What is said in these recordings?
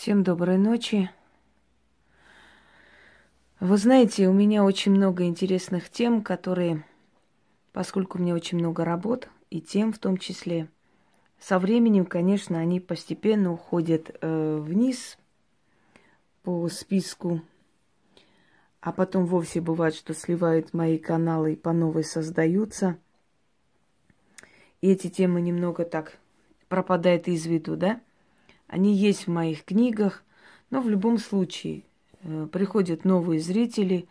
Всем доброй ночи. Вы знаете, у меня очень много интересных тем, которые, поскольку у меня очень много работ и тем в том числе, со временем, конечно, они постепенно уходят э, вниз по списку, а потом вовсе бывает, что сливают мои каналы и по новой создаются. И эти темы немного так пропадают из виду, да? Они есть в моих книгах, но в любом случае э, приходят новые зрители,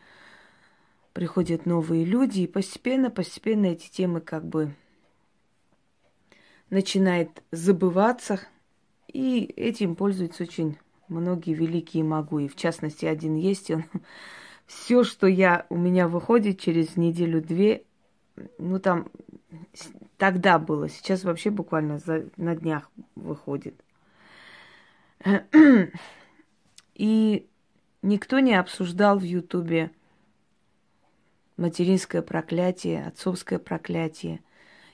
приходят новые люди, и постепенно, постепенно эти темы как бы начинают забываться, и этим пользуются очень многие великие могу. И в частности, один есть, он все, что я, у меня выходит через неделю-две, ну там тогда было, сейчас вообще буквально за, на днях выходит. И никто не обсуждал в Ютубе материнское проклятие, отцовское проклятие.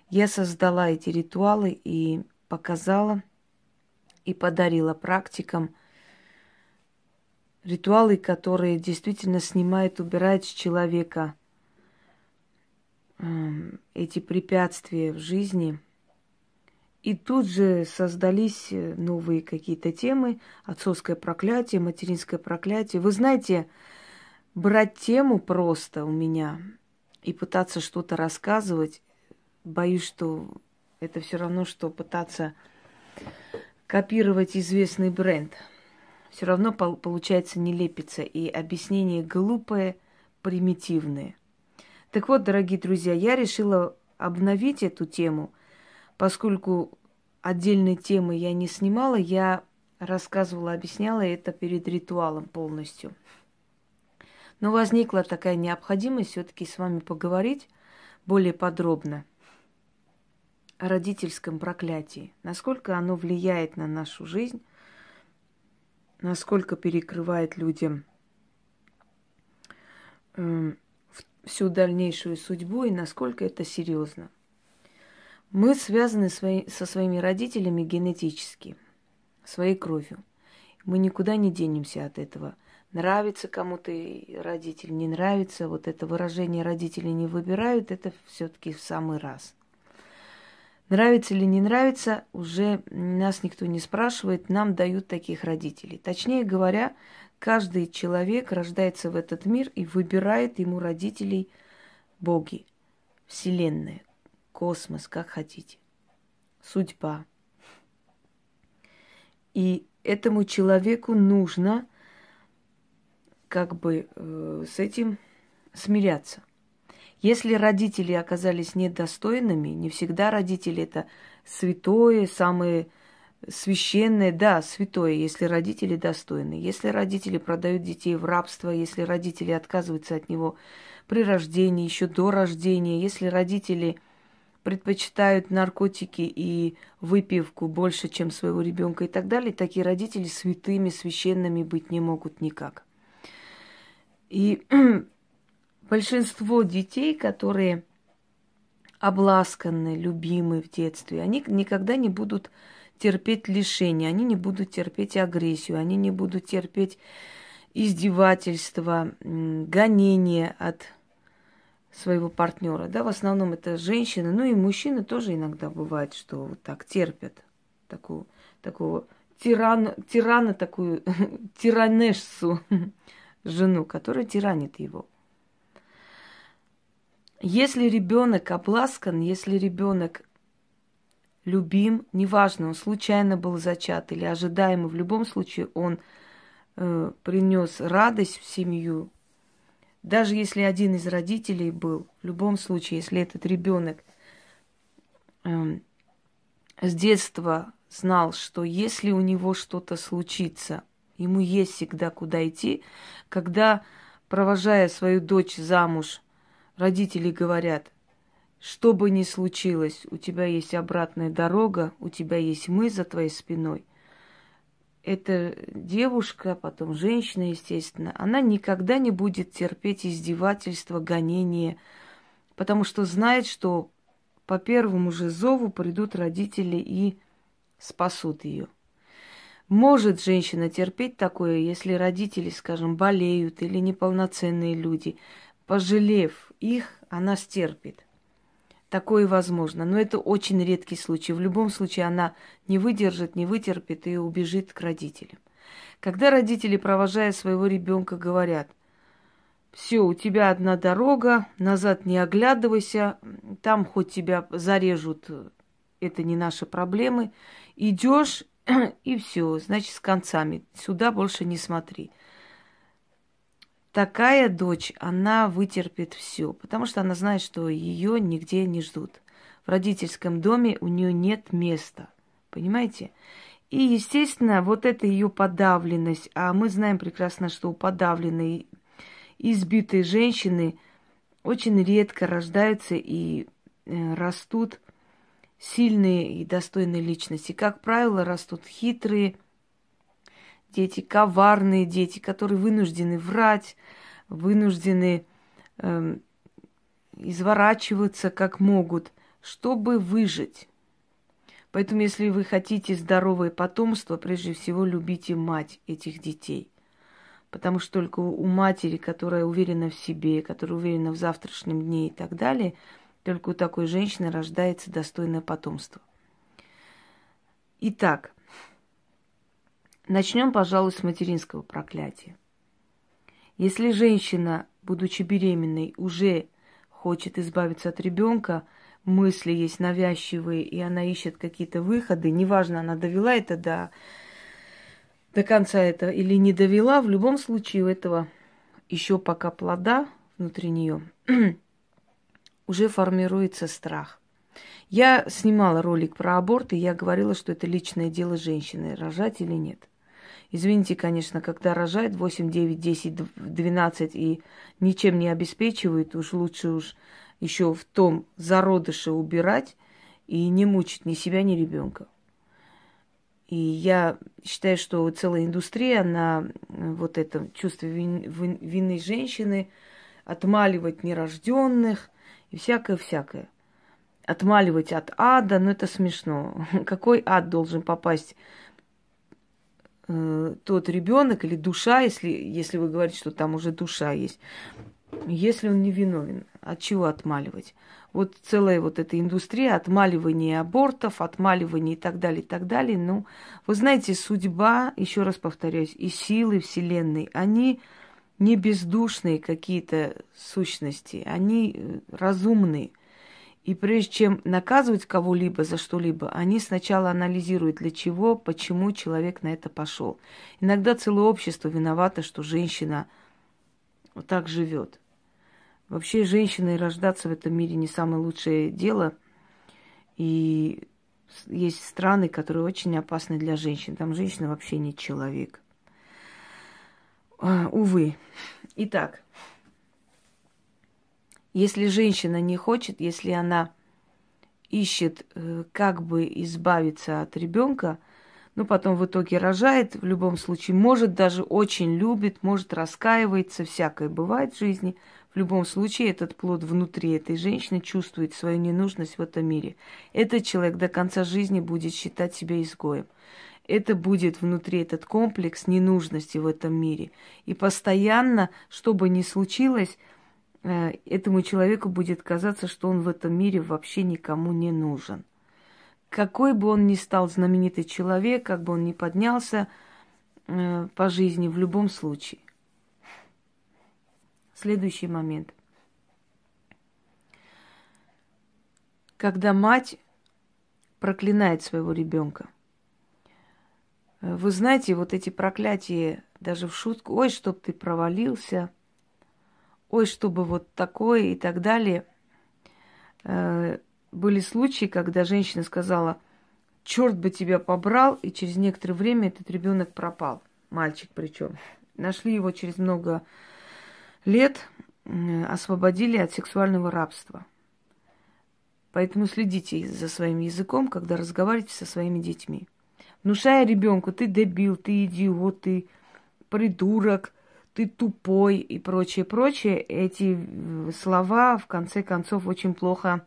Я создала эти ритуалы и показала и подарила практикам ритуалы, которые действительно снимают, убирают с человека эти препятствия в жизни – и тут же создались э, новые какие-то темы, отцовское проклятие, материнское проклятие. Вы знаете, брать тему просто у меня и пытаться что-то рассказывать, боюсь, что это все равно, что пытаться копировать известный бренд. Все равно получается не лепится, и объяснение глупое, примитивное. Так вот, дорогие друзья, я решила обновить эту тему – поскольку отдельные темы я не снимала, я рассказывала, объясняла это перед ритуалом полностью. Но возникла такая необходимость все-таки с вами поговорить более подробно о родительском проклятии, насколько оно влияет на нашу жизнь, насколько перекрывает людям э, всю дальнейшую судьбу и насколько это серьезно. Мы связаны свои, со своими родителями генетически, своей кровью. Мы никуда не денемся от этого. Нравится кому-то родитель, не нравится. Вот это выражение родители не выбирают, это все-таки в самый раз. Нравится или не нравится, уже нас никто не спрашивает, нам дают таких родителей. Точнее говоря, каждый человек рождается в этот мир и выбирает ему родителей боги, Вселенная, космос, как хотите, судьба. И этому человеку нужно как бы э, с этим смиряться. Если родители оказались недостойными, не всегда родители это святое, самое священное, да, святое, если родители достойны. Если родители продают детей в рабство, если родители отказываются от него при рождении, еще до рождения, если родители предпочитают наркотики и выпивку больше, чем своего ребенка и так далее, такие родители святыми, священными быть не могут никак. И большинство детей, которые обласканы, любимы в детстве, они никогда не будут терпеть лишения, они не будут терпеть агрессию, они не будут терпеть издевательства, гонения от своего партнера, да, в основном это женщины, ну и мужчины тоже иногда бывает, что вот так терпят такую, такого тирана, тирана такую тиранессу жену, которая тиранит его. Если ребенок обласкан, если ребенок любим, неважно, он случайно был зачат или ожидаемо, в любом случае он э, принес радость в семью, даже если один из родителей был, в любом случае, если этот ребенок э, с детства знал, что если у него что-то случится, ему есть всегда куда идти, когда, провожая свою дочь замуж, родители говорят, что бы ни случилось, у тебя есть обратная дорога, у тебя есть мы за твоей спиной – эта девушка, потом женщина, естественно, она никогда не будет терпеть издевательства, гонения, потому что знает, что по первому же зову придут родители и спасут ее. Может женщина терпеть такое, если родители, скажем, болеют или неполноценные люди. Пожалев их, она стерпит. Такое возможно. Но это очень редкий случай. В любом случае она не выдержит, не вытерпит и убежит к родителям. Когда родители, провожая своего ребенка, говорят, все, у тебя одна дорога, назад не оглядывайся, там хоть тебя зарежут, это не наши проблемы. Идешь и все, значит, с концами. Сюда больше не смотри. Такая дочь, она вытерпит все, потому что она знает, что ее нигде не ждут. В родительском доме у нее нет места. Понимаете? И, естественно, вот эта ее подавленность, а мы знаем прекрасно, что у подавленной, избитой женщины очень редко рождаются и э, растут сильные и достойные личности. Как правило, растут хитрые дети, коварные дети, которые вынуждены врать, вынуждены э, изворачиваться как могут, чтобы выжить. Поэтому, если вы хотите здоровое потомство, прежде всего любите мать этих детей. Потому что только у матери, которая уверена в себе, которая уверена в завтрашнем дне и так далее – только у такой женщины рождается достойное потомство. Итак, начнем, пожалуй, с материнского проклятия. Если женщина, будучи беременной, уже хочет избавиться от ребенка, мысли есть навязчивые, и она ищет какие-то выходы, неважно, она довела это до, до конца этого или не довела, в любом случае у этого еще пока плода внутри нее уже формируется страх. Я снимала ролик про аборт, и я говорила, что это личное дело женщины, рожать или нет. Извините, конечно, когда рожает 8, 9, 10, 12 и ничем не обеспечивает, уж лучше уж еще в том зародыше убирать и не мучить ни себя, ни ребенка. И я считаю, что целая индустрия на вот это чувство вины женщины, отмаливать нерожденных, и всякое-всякое. Отмаливать от ада, ну это смешно. Какой ад должен попасть э, тот ребенок или душа, если, если вы говорите, что там уже душа есть, если он не виновен, от чего отмаливать? Вот целая вот эта индустрия отмаливания абортов, отмаливания и так далее, и так далее. Ну, вы знаете, судьба, еще раз повторяюсь, и силы Вселенной, они не бездушные какие-то сущности, они э, разумные. И прежде чем наказывать кого-либо за что-либо, они сначала анализируют, для чего, почему человек на это пошел. Иногда целое общество виновато, что женщина вот так живет. Вообще, женщиной рождаться в этом мире не самое лучшее дело. И есть страны, которые очень опасны для женщин. Там женщина вообще не человек. А, увы. Итак, если женщина не хочет, если она ищет, э, как бы избавиться от ребенка, ну, потом в итоге рожает, в любом случае, может даже очень любит, может раскаивается, всякое бывает в жизни. В любом случае, этот плод внутри этой женщины чувствует свою ненужность в этом мире. Этот человек до конца жизни будет считать себя изгоем это будет внутри этот комплекс ненужности в этом мире. И постоянно, что бы ни случилось, этому человеку будет казаться, что он в этом мире вообще никому не нужен. Какой бы он ни стал знаменитый человек, как бы он ни поднялся э, по жизни, в любом случае. Следующий момент. Когда мать проклинает своего ребенка, вы знаете, вот эти проклятия даже в шутку, ой, чтоб ты провалился, ой, чтобы вот такое и так далее. Э, были случаи, когда женщина сказала, черт бы тебя побрал, и через некоторое время этот ребенок пропал, мальчик причем. Нашли его через много лет, освободили от сексуального рабства. Поэтому следите за своим языком, когда разговариваете со своими детьми внушая ребенку, ты дебил, ты идиот, ты придурок, ты тупой и прочее, прочее, эти э, слова в конце концов очень плохо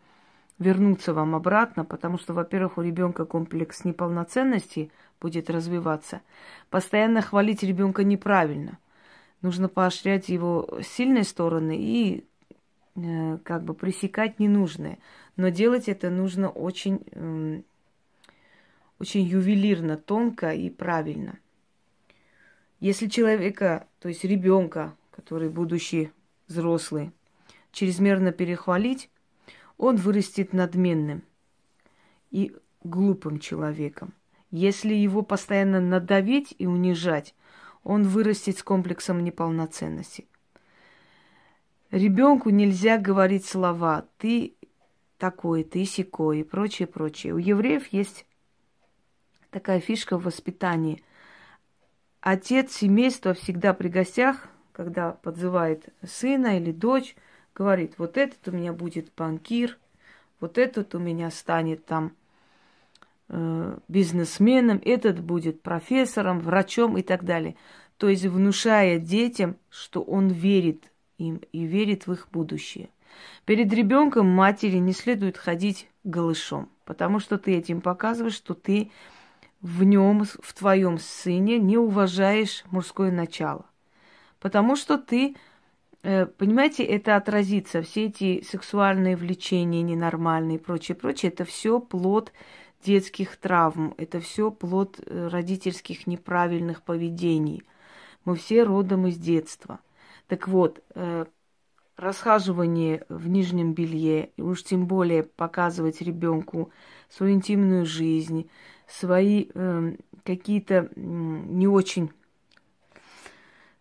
вернутся вам обратно, потому что, во-первых, у ребенка комплекс неполноценности будет развиваться. Постоянно хвалить ребенка неправильно. Нужно поощрять его сильные стороны и э, как бы пресекать ненужные. Но делать это нужно очень, э, очень ювелирно, тонко и правильно. Если человека, то есть ребенка, который будущий взрослый, чрезмерно перехвалить, он вырастет надменным и глупым человеком. Если его постоянно надавить и унижать, он вырастет с комплексом неполноценности. Ребенку нельзя говорить слова «ты такой, ты секой» и прочее, прочее. У евреев есть такая фишка в воспитании. Отец семейства всегда при гостях, когда подзывает сына или дочь, говорит, вот этот у меня будет банкир, вот этот у меня станет там э, бизнесменом, этот будет профессором, врачом и так далее. То есть внушая детям, что он верит им и верит в их будущее. Перед ребенком матери не следует ходить голышом, потому что ты этим показываешь, что ты в нем, в твоем сыне не уважаешь мужское начало. Потому что ты, э, понимаете, это отразится, все эти сексуальные влечения ненормальные и прочее, прочее, это все плод детских травм, это все плод э, родительских неправильных поведений. Мы все родом из детства. Так вот, э, расхаживание в нижнем белье, уж тем более показывать ребенку свою интимную жизнь, свои э, какие-то не очень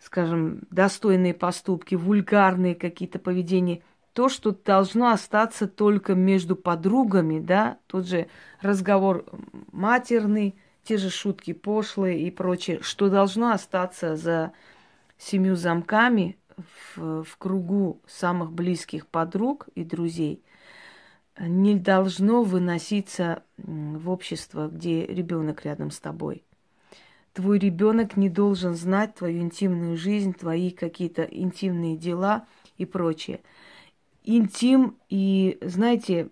скажем, достойные поступки, вульгарные какие-то поведения, то, что должно остаться только между подругами, да, тот же разговор матерный, те же шутки пошлые и прочее, что должно остаться за семью замками в, в кругу самых близких подруг и друзей, не должно выноситься в общество, где ребенок рядом с тобой. Твой ребенок не должен знать твою интимную жизнь, твои какие-то интимные дела и прочее. Интим и, знаете,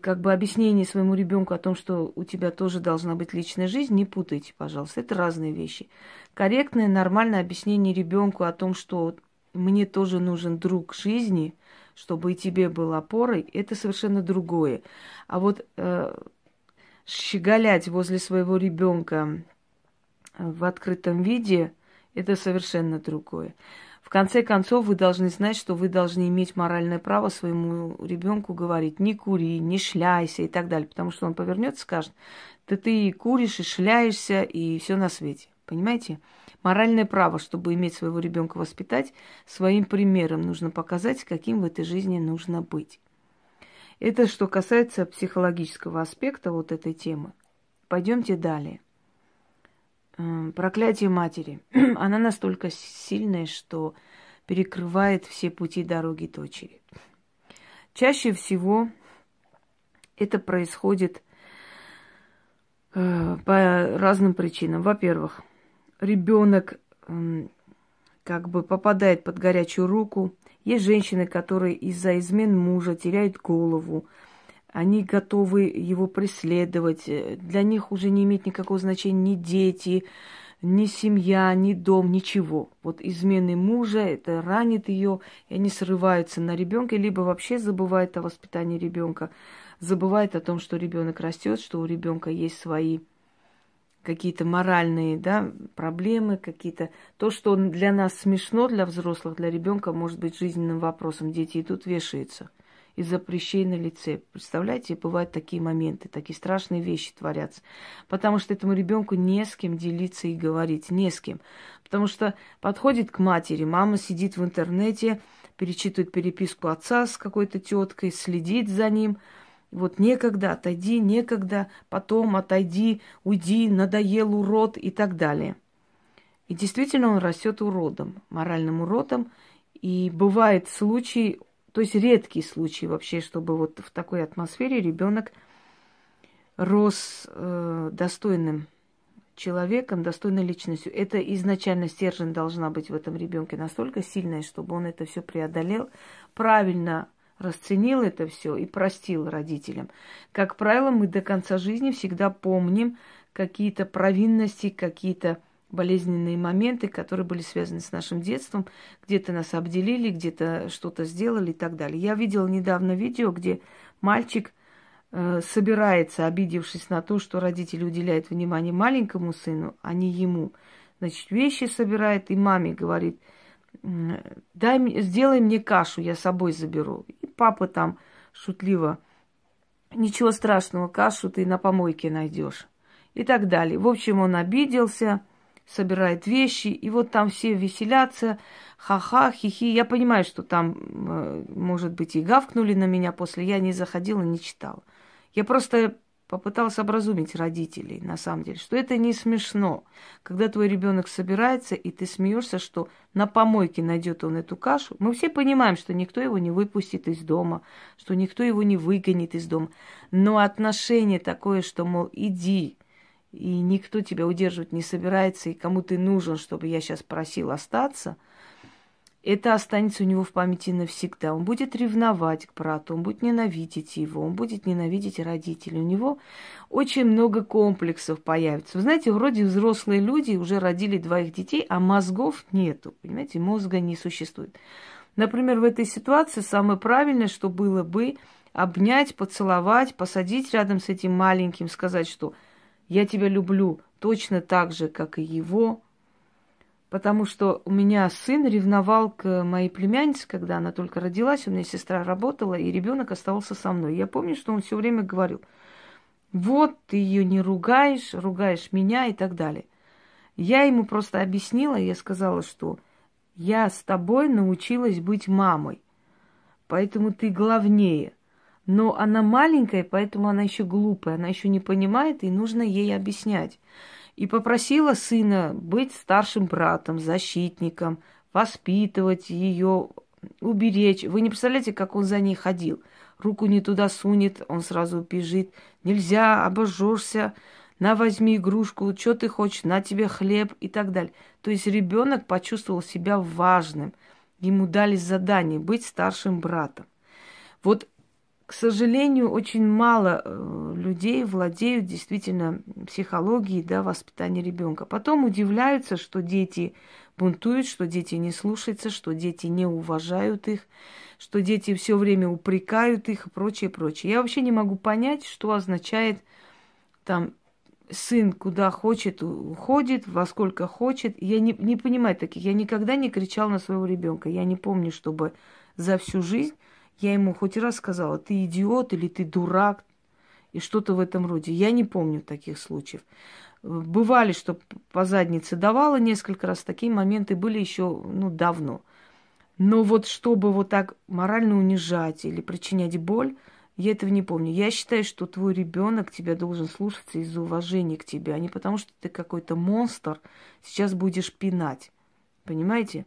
как бы объяснение своему ребенку о том, что у тебя тоже должна быть личная жизнь, не путайте, пожалуйста. Это разные вещи. Корректное, нормальное объяснение ребенку о том, что мне тоже нужен друг жизни, чтобы и тебе был опорой, это совершенно другое. А вот э, щеголять возле своего ребенка в открытом виде, это совершенно другое. В конце концов, вы должны знать, что вы должны иметь моральное право своему ребенку говорить, не кури, не шляйся и так далее, потому что он повернется и скажет, да ты куришь, и шляешься, и все на свете. Понимаете? Моральное право, чтобы иметь своего ребенка воспитать, своим примером нужно показать, каким в этой жизни нужно быть. Это что касается психологического аспекта вот этой темы. Пойдемте далее. Эм, проклятие матери. Она настолько сильная, что перекрывает все пути дороги дочери. Чаще всего это происходит э, по разным причинам. Во-первых, ребенок как бы попадает под горячую руку. Есть женщины, которые из-за измен мужа теряют голову, они готовы его преследовать. Для них уже не имеет никакого значения ни дети, ни семья, ни дом, ничего. Вот измены мужа, это ранит ее, и они срываются на ребенка, либо вообще забывают о воспитании ребенка, забывают о том, что ребенок растет, что у ребенка есть свои какие-то моральные да, проблемы, какие-то... То, что для нас смешно, для взрослых, для ребенка может быть жизненным вопросом. Дети идут, вешаются – из-за прыщей на лице. Представляете, бывают такие моменты, такие страшные вещи творятся. Потому что этому ребенку не с кем делиться и говорить, не с кем. Потому что подходит к матери, мама сидит в интернете, перечитывает переписку отца с какой-то теткой, следит за ним. Вот некогда, отойди, некогда, потом отойди, уйди, надоел урод и так далее. И действительно он растет уродом, моральным уродом. И бывает случай то есть редкий случай вообще, чтобы вот в такой атмосфере ребенок рос э, достойным человеком, достойной личностью. Это изначально стержень должна быть в этом ребенке настолько сильная, чтобы он это все преодолел, правильно расценил это все и простил родителям. Как правило, мы до конца жизни всегда помним, какие-то провинности, какие-то болезненные моменты, которые были связаны с нашим детством. Где-то нас обделили, где-то что-то сделали и так далее. Я видела недавно видео, где мальчик э, собирается, обидевшись на то, что родители уделяют внимание маленькому сыну, а не ему. Значит, вещи собирает и маме говорит, дай, сделай мне кашу, я с собой заберу. И папа там шутливо, ничего страшного, кашу ты на помойке найдешь. И так далее. В общем, он обиделся, собирает вещи, и вот там все веселятся, ха-ха, хихи. Я понимаю, что там, э, может быть, и гавкнули на меня после, я не заходила, не читала. Я просто попыталась образумить родителей, на самом деле, что это не смешно, когда твой ребенок собирается, и ты смеешься, что на помойке найдет он эту кашу. Мы все понимаем, что никто его не выпустит из дома, что никто его не выгонит из дома. Но отношение такое, что, мол, иди, и никто тебя удерживать не собирается, и кому ты нужен, чтобы я сейчас просил остаться, это останется у него в памяти навсегда. Он будет ревновать к брату, он будет ненавидеть его, он будет ненавидеть родителей. У него очень много комплексов появится. Вы знаете, вроде взрослые люди уже родили двоих детей, а мозгов нету. Понимаете, мозга не существует. Например, в этой ситуации самое правильное, что было бы обнять, поцеловать, посадить рядом с этим маленьким, сказать, что – я тебя люблю точно так же, как и его, потому что у меня сын ревновал к моей племяннице, когда она только родилась, у меня сестра работала, и ребенок оставался со мной. Я помню, что он все время говорил, вот ты ее не ругаешь, ругаешь меня и так далее. Я ему просто объяснила, я сказала, что я с тобой научилась быть мамой, поэтому ты главнее – но она маленькая, поэтому она еще глупая, она еще не понимает, и нужно ей объяснять. И попросила сына быть старшим братом, защитником, воспитывать ее, уберечь. Вы не представляете, как он за ней ходил. Руку не туда сунет, он сразу бежит. Нельзя, обожжешься. На, возьми игрушку, что ты хочешь, на тебе хлеб и так далее. То есть ребенок почувствовал себя важным. Ему дали задание быть старшим братом. Вот к сожалению, очень мало э, людей владеют действительно психологией, да, воспитания ребенка. Потом удивляются, что дети бунтуют, что дети не слушаются, что дети не уважают их, что дети все время упрекают их и прочее, прочее. Я вообще не могу понять, что означает там сын куда хочет, уходит, во сколько хочет. Я не, не понимаю таких. Я никогда не кричал на своего ребенка. Я не помню, чтобы за всю жизнь я ему хоть раз сказала, ты идиот или ты дурак, и что-то в этом роде. Я не помню таких случаев. Бывали, что по заднице давала несколько раз, такие моменты были еще ну, давно. Но вот чтобы вот так морально унижать или причинять боль, я этого не помню. Я считаю, что твой ребенок тебя должен слушаться из-за уважения к тебе, а не потому, что ты какой-то монстр сейчас будешь пинать. Понимаете?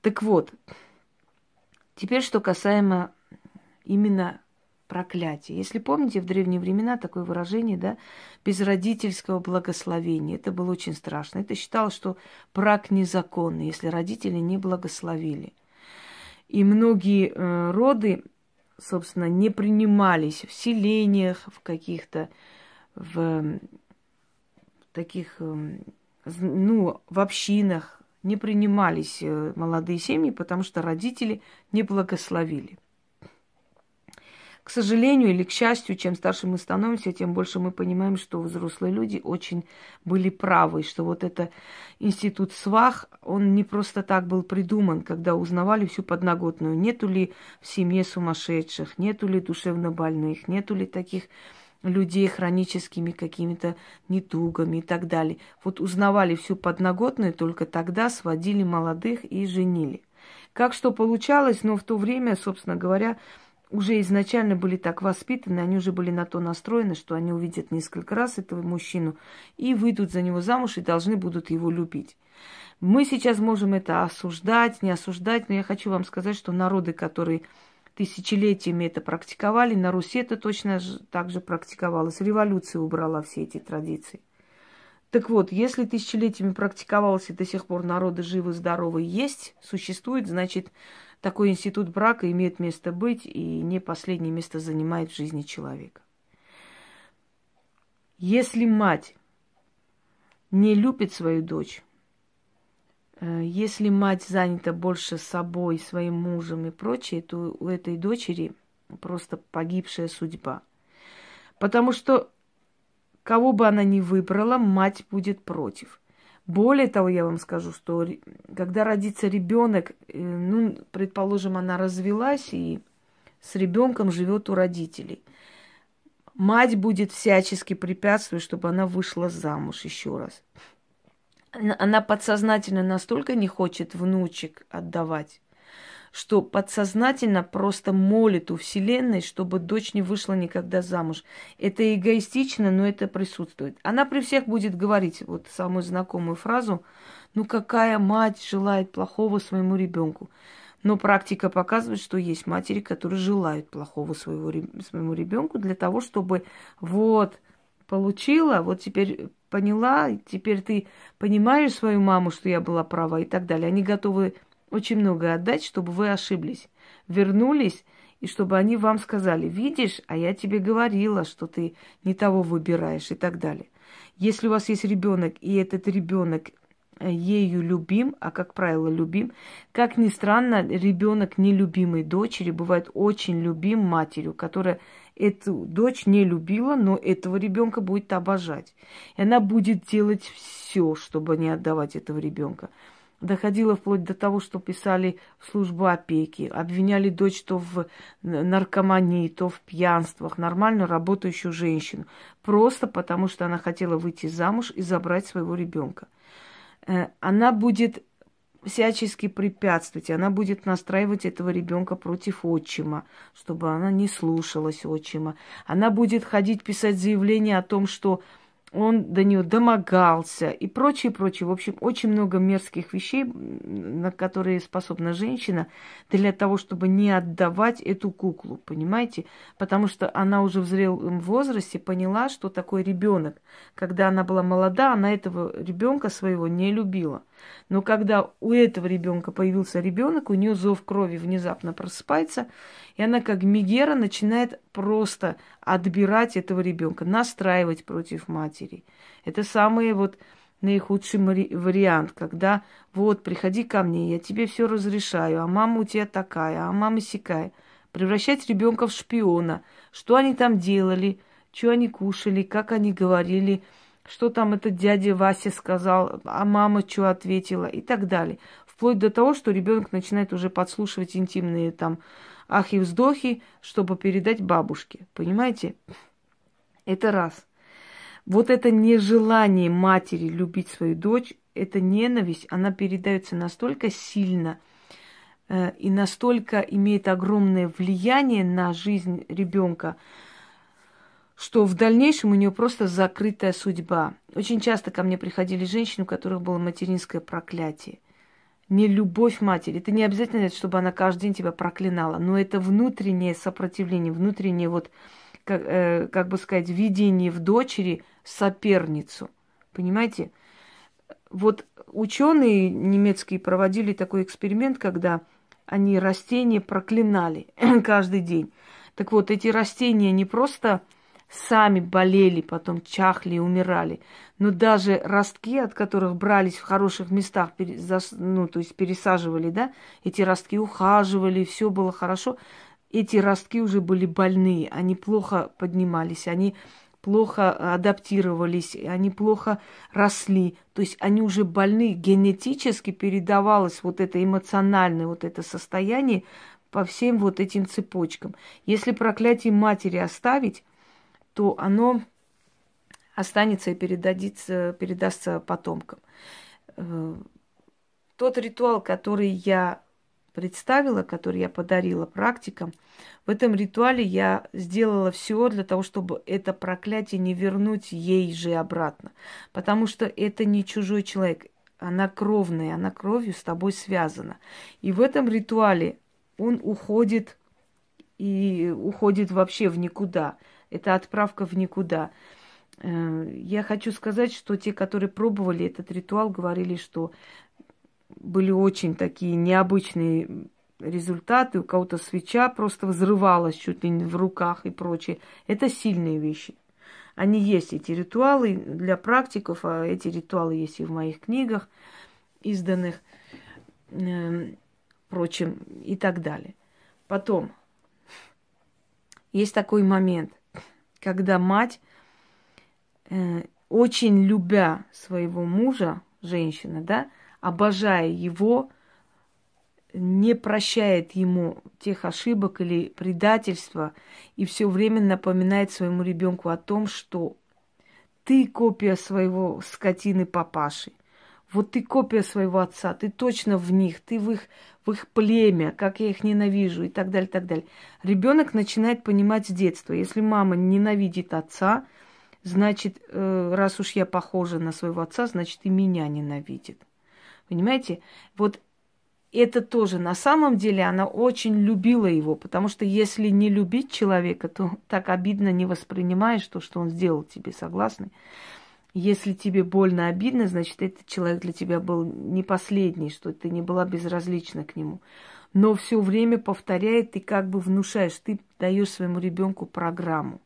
Так вот, Теперь, что касаемо именно проклятия. Если помните, в древние времена такое выражение, да, безродительского благословения. Это было очень страшно. Это считалось, что брак незаконный, если родители не благословили. И многие э, роды, собственно, не принимались в селениях, в каких-то, в таких, э, ну, в общинах, не принимались э, молодые семьи, потому что родители не благословили. К сожалению или к счастью, чем старше мы становимся, тем больше мы понимаем, что взрослые люди очень были правы, что вот это институт свах, он не просто так был придуман, когда узнавали всю подноготную. Нету ли в семье сумасшедших, нету ли душевно больных, нету ли таких людей хроническими какими-то недугами и так далее. Вот узнавали всю подноготную, только тогда сводили молодых и женили. Как что получалось, но в то время, собственно говоря, уже изначально были так воспитаны, они уже были на то настроены, что они увидят несколько раз этого мужчину и выйдут за него замуж и должны будут его любить. Мы сейчас можем это осуждать, не осуждать, но я хочу вам сказать, что народы, которые тысячелетиями это практиковали. На Руси это точно так же практиковалось. Революция убрала все эти традиции. Так вот, если тысячелетиями практиковалось и до сих пор народы живы, здоровы, есть, существует, значит, такой институт брака имеет место быть и не последнее место занимает в жизни человека. Если мать не любит свою дочь, если мать занята больше собой, своим мужем и прочее, то у этой дочери просто погибшая судьба. Потому что кого бы она ни выбрала, мать будет против. Более того, я вам скажу, что когда родится ребенок, э, ну, предположим, она развелась и с ребенком живет у родителей. Мать будет всячески препятствовать, чтобы она вышла замуж еще раз. Она подсознательно настолько не хочет внучек отдавать, что подсознательно просто молит у Вселенной, чтобы дочь не вышла никогда замуж. Это эгоистично, но это присутствует. Она при всех будет говорить вот самую знакомую фразу, ну какая мать желает плохого своему ребенку. Но практика показывает, что есть матери, которые желают плохого своего, своему ребенку для того, чтобы вот получила, вот теперь поняла, теперь ты понимаешь свою маму, что я была права и так далее. Они готовы очень много отдать, чтобы вы ошиблись, вернулись, и чтобы они вам сказали, видишь, а я тебе говорила, что ты не того выбираешь и так далее. Если у вас есть ребенок, и этот ребенок э, ею любим, а как правило любим, как ни странно, ребенок нелюбимой дочери бывает очень любим матерью, которая эту дочь не любила, но этого ребенка будет обожать. И она будет делать все, чтобы не отдавать этого ребенка доходило вплоть до того, что писали в службу опеки, обвиняли дочь то в наркомании, то в пьянствах, нормально работающую женщину, просто потому что она хотела выйти замуж и забрать своего ребенка. Э, она будет всячески препятствовать, она будет настраивать этого ребенка против отчима, чтобы она не слушалась отчима. Она будет ходить писать заявление о том, что он до нее домогался и прочее, прочее. В общем, очень много мерзких вещей, на которые способна женщина для того, чтобы не отдавать эту куклу, понимаете? Потому что она уже в зрелом возрасте поняла, что такое ребенок. Когда она была молода, она этого ребенка своего не любила. Но когда у этого ребенка появился ребенок, у нее зов крови внезапно просыпается, и она как Мегера начинает просто отбирать этого ребенка, настраивать против матери. Это самый вот наихудший вариант, когда вот приходи ко мне, я тебе все разрешаю, а мама у тебя такая, а мама сякая. Превращать ребенка в шпиона. Что они там делали, что они кушали, как они говорили – что там этот дядя Вася сказал, а мама что ответила и так далее. Вплоть до того, что ребенок начинает уже подслушивать интимные там ахи вздохи, чтобы передать бабушке. Понимаете? Это раз. Вот это нежелание матери любить свою дочь, эта ненависть, она передается настолько сильно э, и настолько имеет огромное влияние на жизнь ребенка, что в дальнейшем у нее просто закрытая судьба. Очень часто ко мне приходили женщины, у которых было материнское проклятие. Не любовь матери. Это не обязательно, чтобы она каждый день тебя проклинала, но это внутреннее сопротивление, внутреннее вот, как, э, как бы сказать, видение в дочери соперницу. Понимаете? Вот ученые немецкие проводили такой эксперимент, когда они растения проклинали каждый день. Так вот, эти растения не просто сами болели, потом чахли и умирали. Но даже ростки, от которых брались в хороших местах, ну, то есть пересаживали, да, эти ростки ухаживали, все было хорошо, эти ростки уже были больные, они плохо поднимались, они плохо адаптировались, они плохо росли. То есть они уже больны, генетически передавалось вот это эмоциональное вот это состояние по всем вот этим цепочкам. Если проклятие матери оставить, то оно останется и передадится, передастся потомкам. Э, тот ритуал, который я представила, который я подарила практикам, в этом ритуале я сделала все для того, чтобы это проклятие не вернуть ей же обратно. Потому что это не чужой человек, она кровная, она кровью с тобой связана. И в этом ритуале он уходит и уходит вообще в никуда. Это отправка в никуда. Э, я хочу сказать, что те, которые пробовали этот ритуал, говорили, что были очень такие необычные результаты. У кого-то свеча просто взрывалась чуть ли не в руках и прочее. Это сильные вещи. Они есть, эти ритуалы для практиков, а эти ритуалы есть и в моих книгах изданных, э, прочим, и так далее. Потом, есть такой момент, когда мать, э, очень любя своего мужа, женщина, да, обожая его, не прощает ему тех ошибок или предательства и все время напоминает своему ребенку о том, что ты копия своего скотины папаши. Вот ты копия своего отца, ты точно в них, ты в их, в их племя, как я их ненавижу и так далее, и так далее. Ребенок начинает понимать с детства. Если мама ненавидит отца, значит, э, раз уж я похожа на своего отца, значит, и меня ненавидит. Понимаете? Вот это тоже на самом деле она очень любила его, потому что если не любить человека, то так обидно не воспринимаешь то, что он сделал тебе, согласны? Если тебе больно обидно, значит, этот человек для тебя был не последний, что ты не была безразлична к нему. Но все время повторяет, ты как бы внушаешь, ты даешь своему ребенку программу.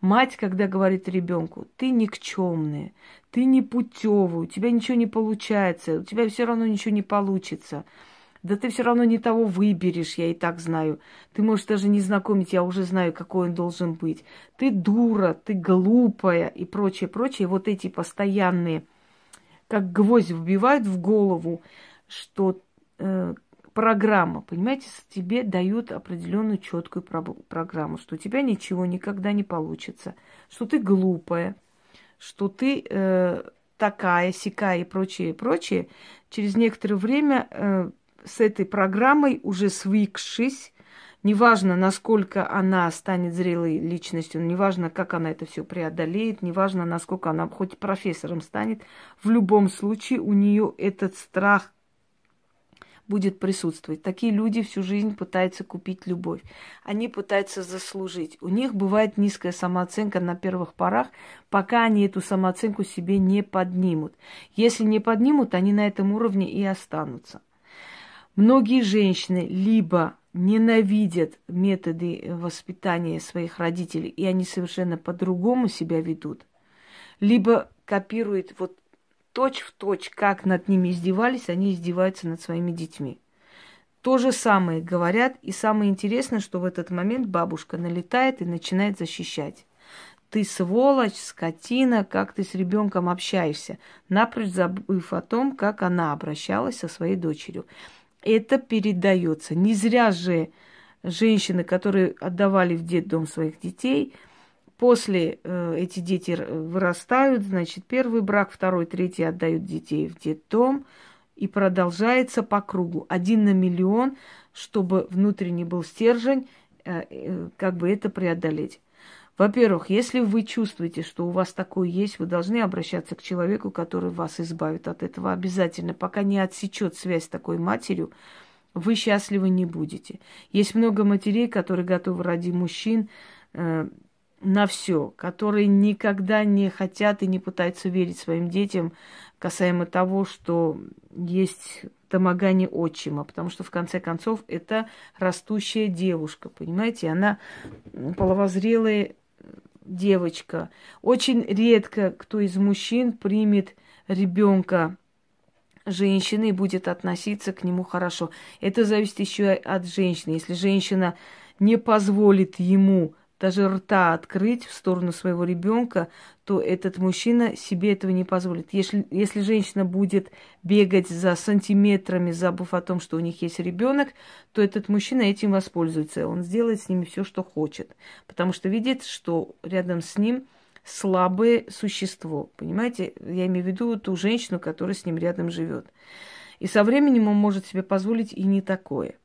Мать, когда говорит ребенку, ты никчемная, ты не путевый, у тебя ничего не получается, у тебя все равно ничего не получится – да ты все равно не того выберешь, я и так знаю. Ты можешь даже не знакомить, я уже знаю, какой он должен быть. Ты дура, ты глупая и прочее, прочее. Вот эти постоянные, как гвоздь вбивают в голову, что э, программа, понимаете, тебе дают определенную четкую про- программу, что у тебя ничего никогда не получится, что ты глупая, что ты э, такая, сякая и прочее, прочее. Через некоторое время э, с этой программой, уже свыкшись, неважно, насколько она станет зрелой личностью, неважно, как она это все преодолеет, неважно, насколько она хоть профессором станет, в любом случае у нее этот страх будет присутствовать. Такие люди всю жизнь пытаются купить любовь. Они пытаются заслужить. У них бывает низкая самооценка на первых порах, пока они эту самооценку себе не поднимут. Если не поднимут, они на этом уровне и останутся. Многие женщины либо ненавидят методы воспитания своих родителей, и они совершенно по-другому себя ведут, либо копируют вот точь в точь, как над ними издевались, они издеваются над своими детьми. То же самое говорят, и самое интересное, что в этот момент бабушка налетает и начинает защищать. Ты сволочь, скотина, как ты с ребенком общаешься, напрочь забыв о том, как она обращалась со своей дочерью это передается. Не зря же женщины, которые отдавали в детдом своих детей, после э, эти дети вырастают, значит, первый брак, второй, третий отдают детей в детдом, и продолжается по кругу. Один на миллион, чтобы внутренний был стержень, э, э, как бы это преодолеть. Во-первых, если вы чувствуете, что у вас такое есть, вы должны обращаться к человеку, который вас избавит от этого обязательно. Пока не отсечет связь с такой матерью, вы счастливы не будете. Есть много матерей, которые готовы ради мужчин э, на все, которые никогда не хотят и не пытаются верить своим детям касаемо того, что есть домогание отчима, потому что в конце концов это растущая девушка, понимаете, она половозрелая девочка. Очень редко кто из мужчин примет ребенка женщины и будет относиться к нему хорошо. Это зависит еще от женщины. Если женщина не позволит ему даже рта открыть в сторону своего ребенка, то этот мужчина себе этого не позволит. Если, если женщина будет бегать за сантиметрами, забыв о том, что у них есть ребенок, то этот мужчина этим воспользуется. Он сделает с ними все, что хочет. Потому что видит, что рядом с ним слабое существо. Понимаете? Я имею в виду ту женщину, которая с ним рядом живет. И со временем он может себе позволить и не такое.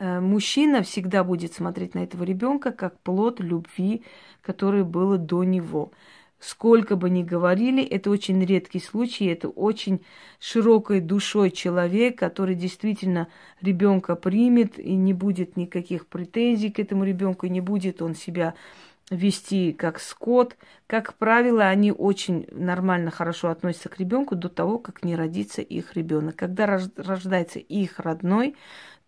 Э, мужчина всегда будет смотреть на этого ребенка как плод любви, который было до него. Сколько бы ни говорили, это очень редкий случай, это очень широкой душой человек, который действительно ребенка примет и не будет никаких претензий к этому ребенку, не будет он себя вести как скот. Как правило, они очень нормально, хорошо относятся к ребенку до того, как не родится их ребенок. Когда рождается их родной,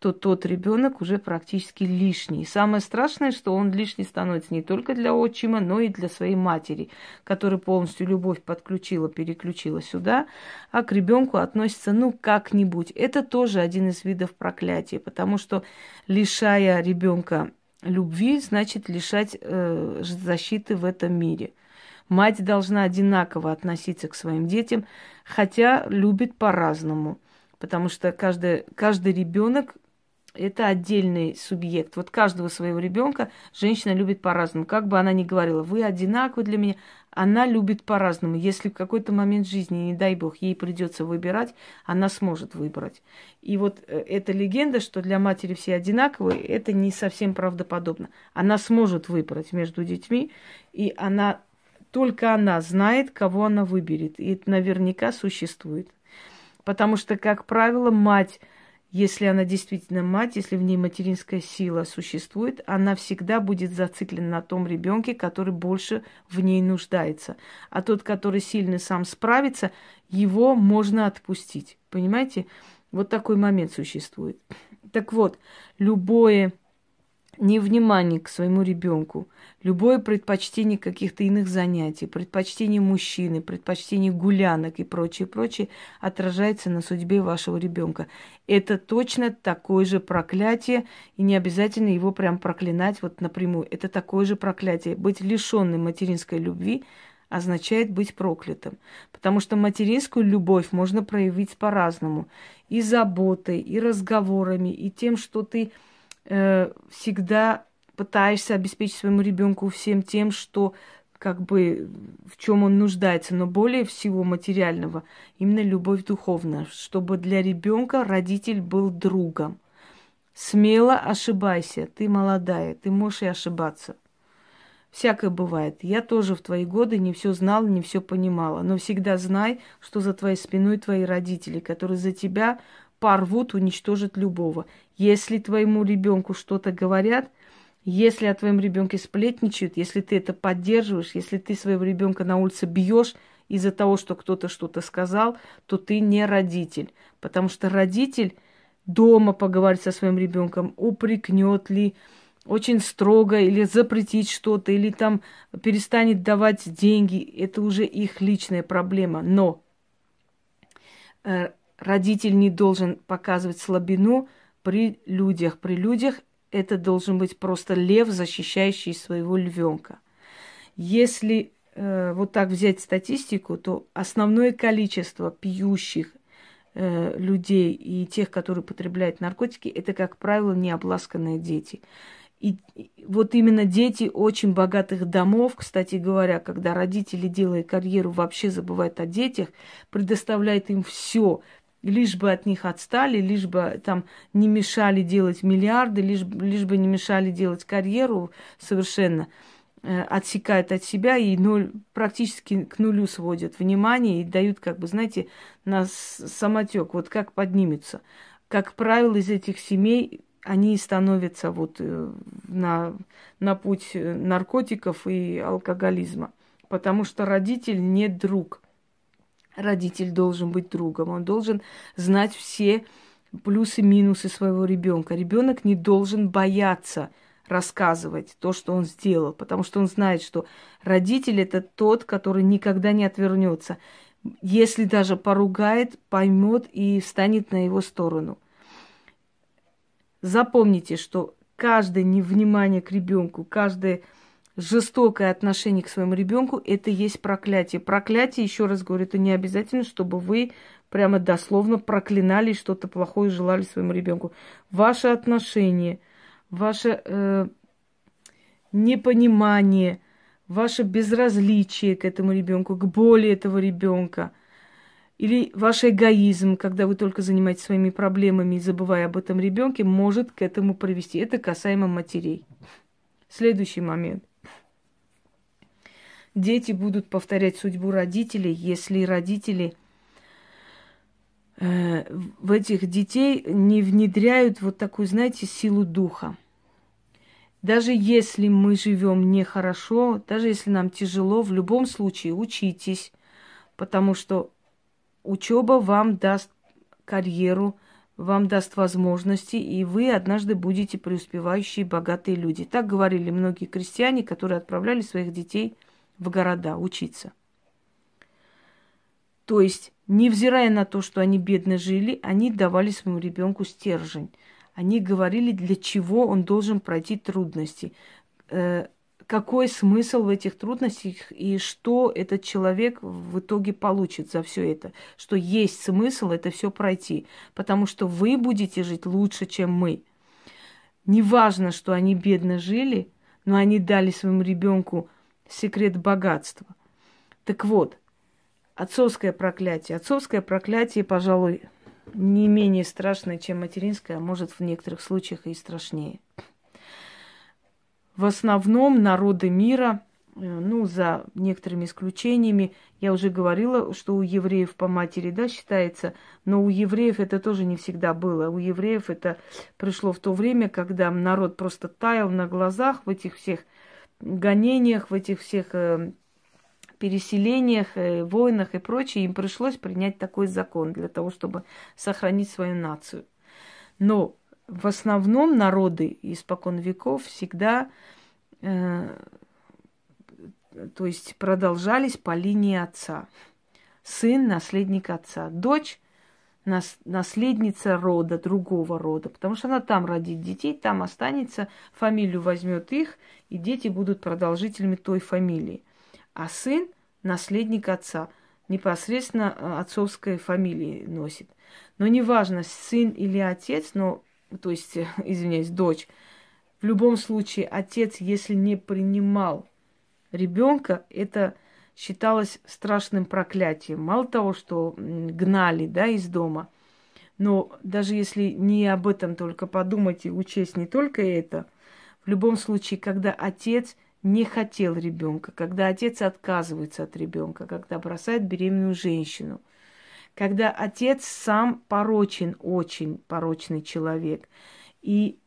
то тот ребенок уже практически лишний. И самое страшное, что он лишний становится не только для отчима, но и для своей матери, которая полностью любовь подключила, переключила сюда, а к ребенку относится, ну, как-нибудь. Это тоже один из видов проклятия, потому что лишая ребенка любви, значит лишать э, защиты в этом мире. Мать должна одинаково относиться к своим детям, хотя любит по-разному. Потому что каждый, каждый ребенок это отдельный субъект. Вот каждого своего ребенка женщина любит по-разному. Как бы она ни говорила, вы одинаковы для меня, она любит по-разному. Если в какой-то момент жизни, не дай бог, ей придется выбирать, она сможет выбрать. И вот э, эта легенда, что для матери все одинаковые, это не совсем правдоподобно. Она сможет выбрать между детьми, и она только она знает, кого она выберет. И это наверняка существует. Потому что, как правило, мать если она действительно мать, если в ней материнская сила существует, она всегда будет зациклена на том ребенке, который больше в ней нуждается. А тот, который сильно сам справится, его можно отпустить. Понимаете? Вот такой момент существует. Так вот, любое невнимание к своему ребенку, любое предпочтение каких-то иных занятий, предпочтение мужчины, предпочтение гулянок и прочее, прочее, отражается на судьбе вашего ребенка. Это точно такое же проклятие, и не обязательно его прям проклинать вот напрямую. Это такое же проклятие. Быть лишенным материнской любви означает быть проклятым. Потому что материнскую любовь можно проявить по-разному. И заботой, и разговорами, и тем, что ты э, всегда пытаешься обеспечить своему ребенку всем тем, что как бы в чем он нуждается, но более всего материального, именно любовь духовная, чтобы для ребенка родитель был другом. Смело ошибайся, ты молодая, ты можешь и ошибаться. Всякое бывает. Я тоже в твои годы не все знала, не все понимала. Но всегда знай, что за твоей спиной твои родители, которые за тебя порвут, уничтожат любого. Если твоему ребенку что-то говорят, если о твоем ребенке сплетничают, если ты это поддерживаешь, если ты своего ребенка на улице бьешь из-за того, что кто-то что-то сказал, то ты не родитель. Потому что родитель дома поговорит со своим ребенком, упрекнет ли, очень строго, или запретить что-то, или там перестанет давать деньги. Это уже их личная проблема. Но э, родитель не должен показывать слабину при людях. При людях это должен быть просто лев, защищающий своего львенка. Если э, вот так взять статистику, то основное количество пьющих э, людей и тех, которые потребляют наркотики, это, как правило, необласканные дети. И вот именно дети очень богатых домов, кстати говоря, когда родители, делая карьеру, вообще забывают о детях, предоставляют им все, лишь бы от них отстали, лишь бы там не мешали делать миллиарды, лишь, лишь бы не мешали делать карьеру совершенно, э, отсекают от себя и ноль, практически к нулю сводят внимание и дают, как бы, знаете, на самотек, вот как поднимется. Как правило, из этих семей они становятся вот э, на, на путь наркотиков и алкоголизма, потому что родитель не друг – Родитель должен быть другом, он должен знать все плюсы и минусы своего ребенка. Ребенок не должен бояться рассказывать то, что он сделал, потому что он знает, что родитель это тот, который никогда не отвернется. Если даже поругает, поймет и встанет на его сторону. Запомните, что каждое невнимание к ребенку, каждое жестокое отношение к своему ребенку – это есть проклятие. Проклятие, еще раз говорю, это не обязательно, чтобы вы прямо дословно проклинали что-то плохое желали своему ребенку. Ваше отношение, ваше э, непонимание, ваше безразличие к этому ребенку, к боли этого ребенка, или ваш эгоизм, когда вы только занимаетесь своими проблемами и забывая об этом ребенке, может к этому привести. Это касаемо матерей. Следующий момент. Дети будут повторять судьбу родителей, если родители э, в этих детей не внедряют вот такую, знаете, силу духа. Даже если мы живем нехорошо, даже если нам тяжело, в любом случае учитесь, потому что учеба вам даст карьеру, вам даст возможности, и вы однажды будете преуспевающие богатые люди. Так говорили многие крестьяне, которые отправляли своих детей в города учиться. То есть, невзирая на то, что они бедно жили, они давали своему ребенку стержень. Они говорили, для чего он должен пройти трудности, э, какой смысл в этих трудностях и что этот человек в итоге получит за все это. Что есть смысл это все пройти, потому что вы будете жить лучше, чем мы. Неважно, что они бедно жили, но они дали своему ребенку секрет богатства. Так вот, отцовское проклятие. Отцовское проклятие, пожалуй, не менее страшное, чем материнское, а может в некоторых случаях и страшнее. В основном народы мира, э, ну, за некоторыми исключениями, я уже говорила, что у евреев по матери, да, считается, но у евреев это тоже не всегда было. У евреев это пришло в то время, когда народ просто таял на глазах в этих всех гонениях, в этих всех э, переселениях, э, войнах и прочее, им пришлось принять такой закон для того, чтобы сохранить свою нацию. Но в основном народы испокон веков всегда, э, то есть продолжались по линии отца. Сын – наследник отца, дочь – нас, наследница рода, другого рода, потому что она там родит детей, там останется, фамилию возьмет их, и дети будут продолжителями той фамилии а сын – наследник отца, непосредственно э, отцовской фамилии носит. Но неважно, сын или отец, но, то есть, извиняюсь, дочь, в любом случае, отец, если не принимал ребенка, это считалось страшным проклятием. Мало того, что гнали да, из дома, но даже если не об этом только подумать и учесть не только это, в любом случае, когда отец не хотел ребенка, когда отец отказывается от ребенка, когда бросает беременную женщину, когда отец сам порочен, очень порочный человек. И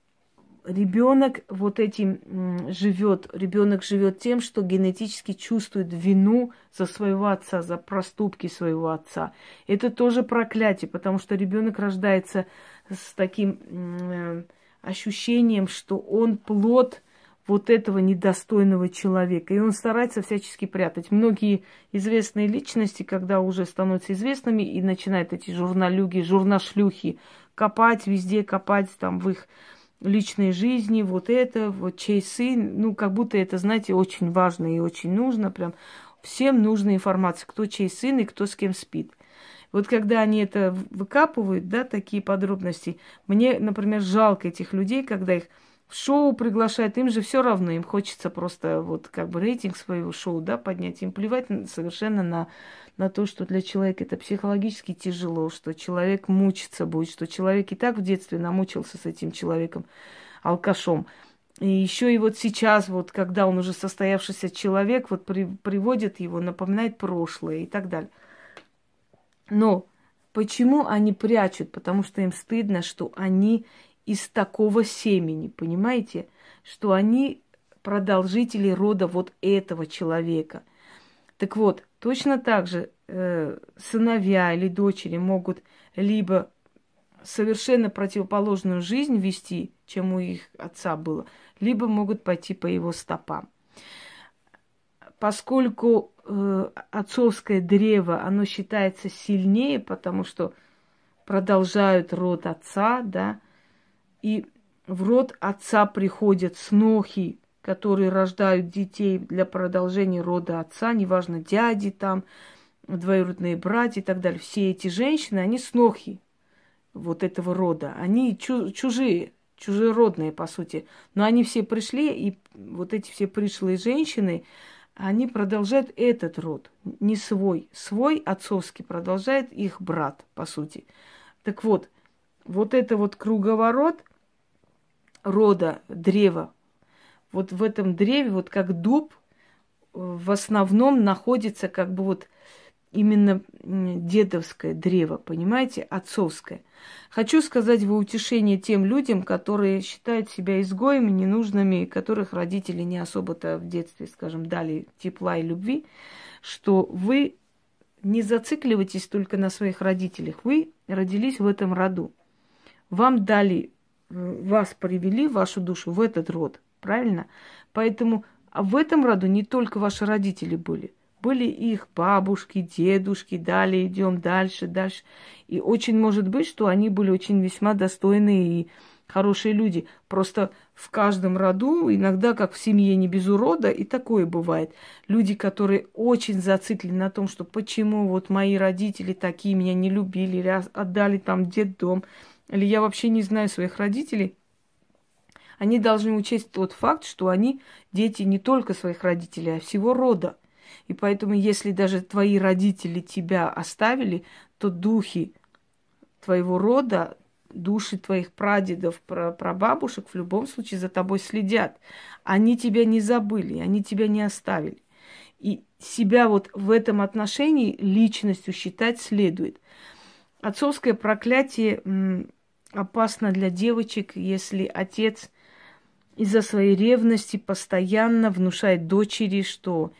ребенок вот этим живет, ребенок живет тем, что генетически чувствует вину за своего отца, за проступки своего отца. Это тоже проклятие, потому что ребенок рождается с таким э, ощущением, что он плод вот этого недостойного человека. И он старается всячески прятать. Многие известные личности, когда уже становятся известными и начинают эти журналюги, журнашлюхи копать, везде копать там в их личной жизни, вот это, вот чей сын, ну, как будто это, знаете, очень важно и очень нужно, прям всем нужна информация, кто чей сын и кто с кем спит. Вот когда они это выкапывают, да, такие подробности, мне, например, жалко этих людей, когда их в шоу приглашают, им же все равно, им хочется просто вот как бы рейтинг своего шоу, да, поднять. Им плевать совершенно на, на то, что для человека это психологически тяжело, что человек мучиться будет, что человек и так в детстве намучился с этим человеком, алкашом. И еще и вот сейчас, вот когда он уже состоявшийся человек, вот при, приводит его, напоминает прошлое и так далее. Но почему они прячут? Потому что им стыдно, что они из такого семени, понимаете, что они продолжители рода вот этого человека. Так вот, точно так же э, сыновья или дочери могут либо совершенно противоположную жизнь вести, чем у их отца было, либо могут пойти по его стопам. Поскольку э, отцовское древо, оно считается сильнее, потому что продолжают род отца, да, и в род отца приходят снохи, которые рождают детей для продолжения рода отца, неважно, дяди там, двоюродные братья и так далее. Все эти женщины, они снохи вот этого рода. Они чужие, чужеродные, по сути. Но они все пришли, и вот эти все пришлые женщины, они продолжают этот род, не свой. Свой отцовский продолжает их брат, по сути. Так вот, вот это вот круговорот – рода древа. Вот в этом древе, вот как дуб, в основном находится как бы вот именно дедовское древо, понимаете, отцовское. Хочу сказать в утешение тем людям, которые считают себя изгоями, ненужными, которых родители не особо-то в детстве, скажем, дали тепла и любви, что вы не зацикливайтесь только на своих родителях. Вы родились в этом роду. Вам дали, вас привели, вашу душу в этот род, правильно? Поэтому а в этом роду не только ваши родители были – были их бабушки, дедушки, далее идем дальше, дальше. И очень может быть, что они были очень весьма достойные и хорошие люди. Просто в каждом роду, иногда как в семье не без урода, и такое бывает. Люди, которые очень зациклены на том, что почему вот мои родители такие меня не любили, или отдали там детдом, или я вообще не знаю своих родителей, они должны учесть тот факт, что они дети не только своих родителей, а всего рода. И поэтому, если даже твои родители тебя оставили, то духи твоего рода, души твоих прадедов, прабабушек в любом случае за тобой следят. Они тебя не забыли, они тебя не оставили. И себя вот в этом отношении личностью считать следует. Отцовское проклятие опасно для девочек, если отец из-за своей ревности постоянно внушает дочери, что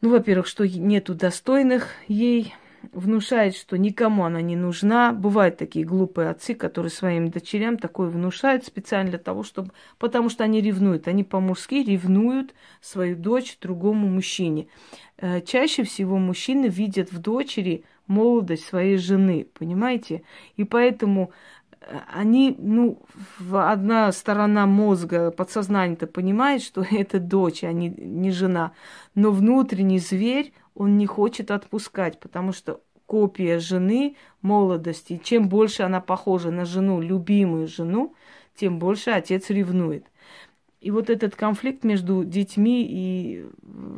ну, во-первых, что нету достойных ей, внушает, что никому она не нужна. Бывают такие глупые отцы, которые своим дочерям такое внушают специально для того, чтобы... Потому что они ревнуют. Они по-мужски ревнуют свою дочь другому мужчине. Э, чаще всего мужчины видят в дочери молодость своей жены, понимаете? И поэтому они, ну, одна сторона мозга, подсознание-то понимает, что это дочь, а не, не жена. Но внутренний зверь, он не хочет отпускать, потому что копия жены молодости, чем больше она похожа на жену, любимую жену, тем больше отец ревнует. И вот этот конфликт между детьми и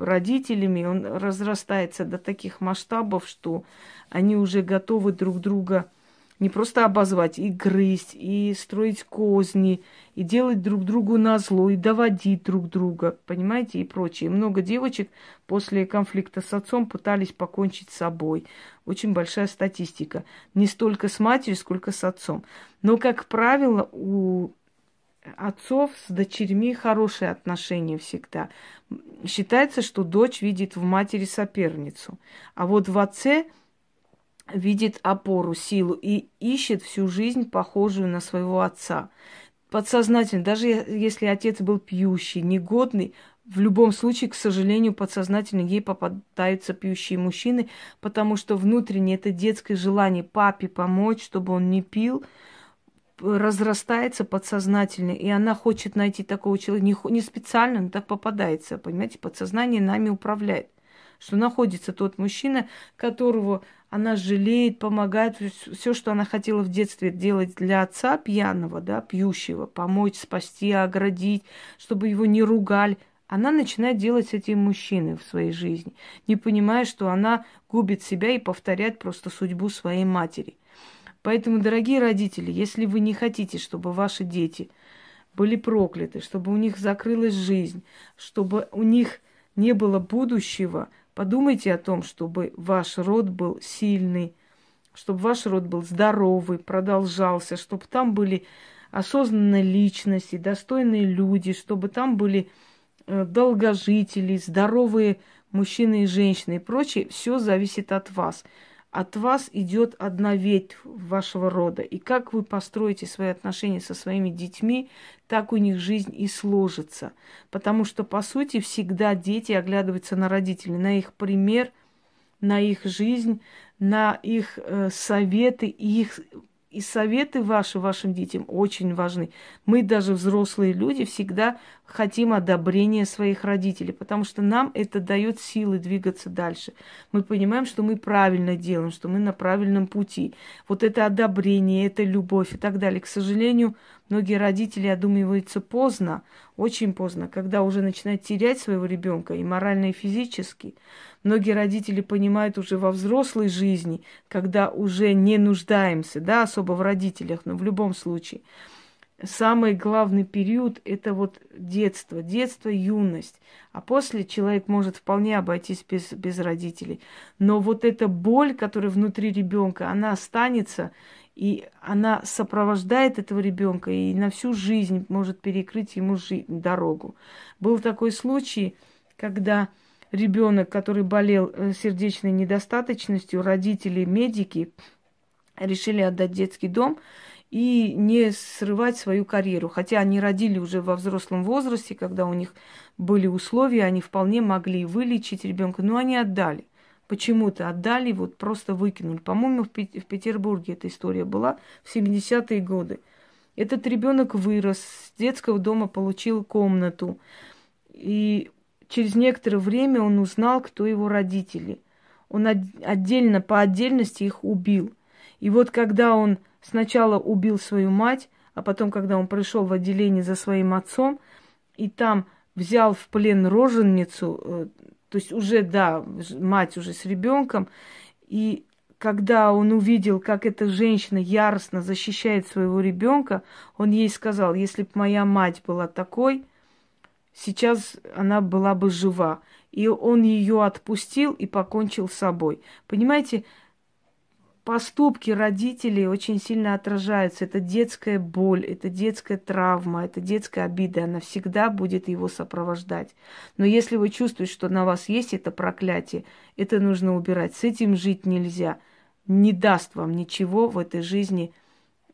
родителями, он разрастается до таких масштабов, что они уже готовы друг друга не просто обозвать, и грызть, и строить козни, и делать друг другу назло, и доводить друг друга, понимаете, и прочее. Много девочек после конфликта с отцом пытались покончить с собой. Очень большая статистика. Не столько с матерью, сколько с отцом. Но, как правило, у отцов с дочерьми хорошие отношения всегда. Считается, что дочь видит в матери соперницу. А вот в отце – видит опору, силу и ищет всю жизнь похожую на своего отца. Подсознательно, даже если отец был пьющий, негодный, в любом случае, к сожалению, подсознательно ей попадаются пьющие мужчины, потому что внутренне это детское желание папе помочь, чтобы он не пил, разрастается подсознательно, и она хочет найти такого человека, не, не специально, но так попадается, понимаете, подсознание нами управляет, что находится тот мужчина, которого она жалеет, помогает, все, что она хотела в детстве делать для отца пьяного, да, пьющего, помочь, спасти, оградить, чтобы его не ругали, она начинает делать с этим мужчиной в своей жизни, не понимая, что она губит себя и повторяет просто судьбу своей матери. Поэтому, дорогие родители, если вы не хотите, чтобы ваши дети были прокляты, чтобы у них закрылась жизнь, чтобы у них не было будущего – Подумайте о том, чтобы ваш род был сильный, чтобы ваш род был здоровый, продолжался, чтобы там были осознанные личности, достойные люди, чтобы там были э, долгожители, здоровые мужчины и женщины и прочее. Все зависит от вас от вас идет одна ветвь вашего рода. И как вы построите свои отношения со своими детьми, так у них жизнь и сложится. Потому что, по сути, всегда дети оглядываются на родителей, на их пример, на их жизнь, на их э, советы и их и советы ваши вашим детям очень важны. Мы даже взрослые люди всегда хотим одобрения своих родителей, потому что нам это дает силы двигаться дальше. Мы понимаем, что мы правильно делаем, что мы на правильном пути. Вот это одобрение, это любовь и так далее. К сожалению, многие родители одумываются поздно, очень поздно, когда уже начинают терять своего ребенка и морально, и физически. Многие родители понимают уже во взрослой жизни, когда уже не нуждаемся, да, особо в родителях, но в любом случае. Самый главный период – это вот детство, детство, юность. А после человек может вполне обойтись без, без родителей. Но вот эта боль, которая внутри ребенка, она останется, и она сопровождает этого ребенка и на всю жизнь может перекрыть ему жи- дорогу. Был такой случай, когда ребенок, который болел э, сердечной недостаточностью, родители медики решили отдать детский дом и не срывать свою карьеру. Хотя они родили уже во взрослом возрасте, когда у них были условия, они вполне могли вылечить ребенка, но они отдали. Почему-то отдали, вот просто выкинули. По-моему, в, Петербурге эта история была в 70-е годы. Этот ребенок вырос, с детского дома получил комнату. И через некоторое время он узнал, кто его родители. Он отдельно, по отдельности их убил. И вот когда он сначала убил свою мать, а потом, когда он пришел в отделение за своим отцом, и там взял в плен роженицу, э, то есть уже, да, мать уже с ребенком, и когда он увидел, как эта женщина яростно защищает своего ребенка, он ей сказал, если бы моя мать была такой, сейчас она была бы жива. И он ее отпустил и покончил с собой. Понимаете, поступки родителей очень сильно отражаются. Это детская боль, это детская травма, это детская обида. Она всегда будет его сопровождать. Но если вы чувствуете, что на вас есть это проклятие, это нужно убирать. С этим жить нельзя. Не даст вам ничего в этой жизни,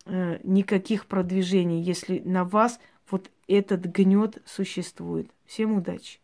э, никаких продвижений, если на вас вот этот гнет существует. Всем удачи!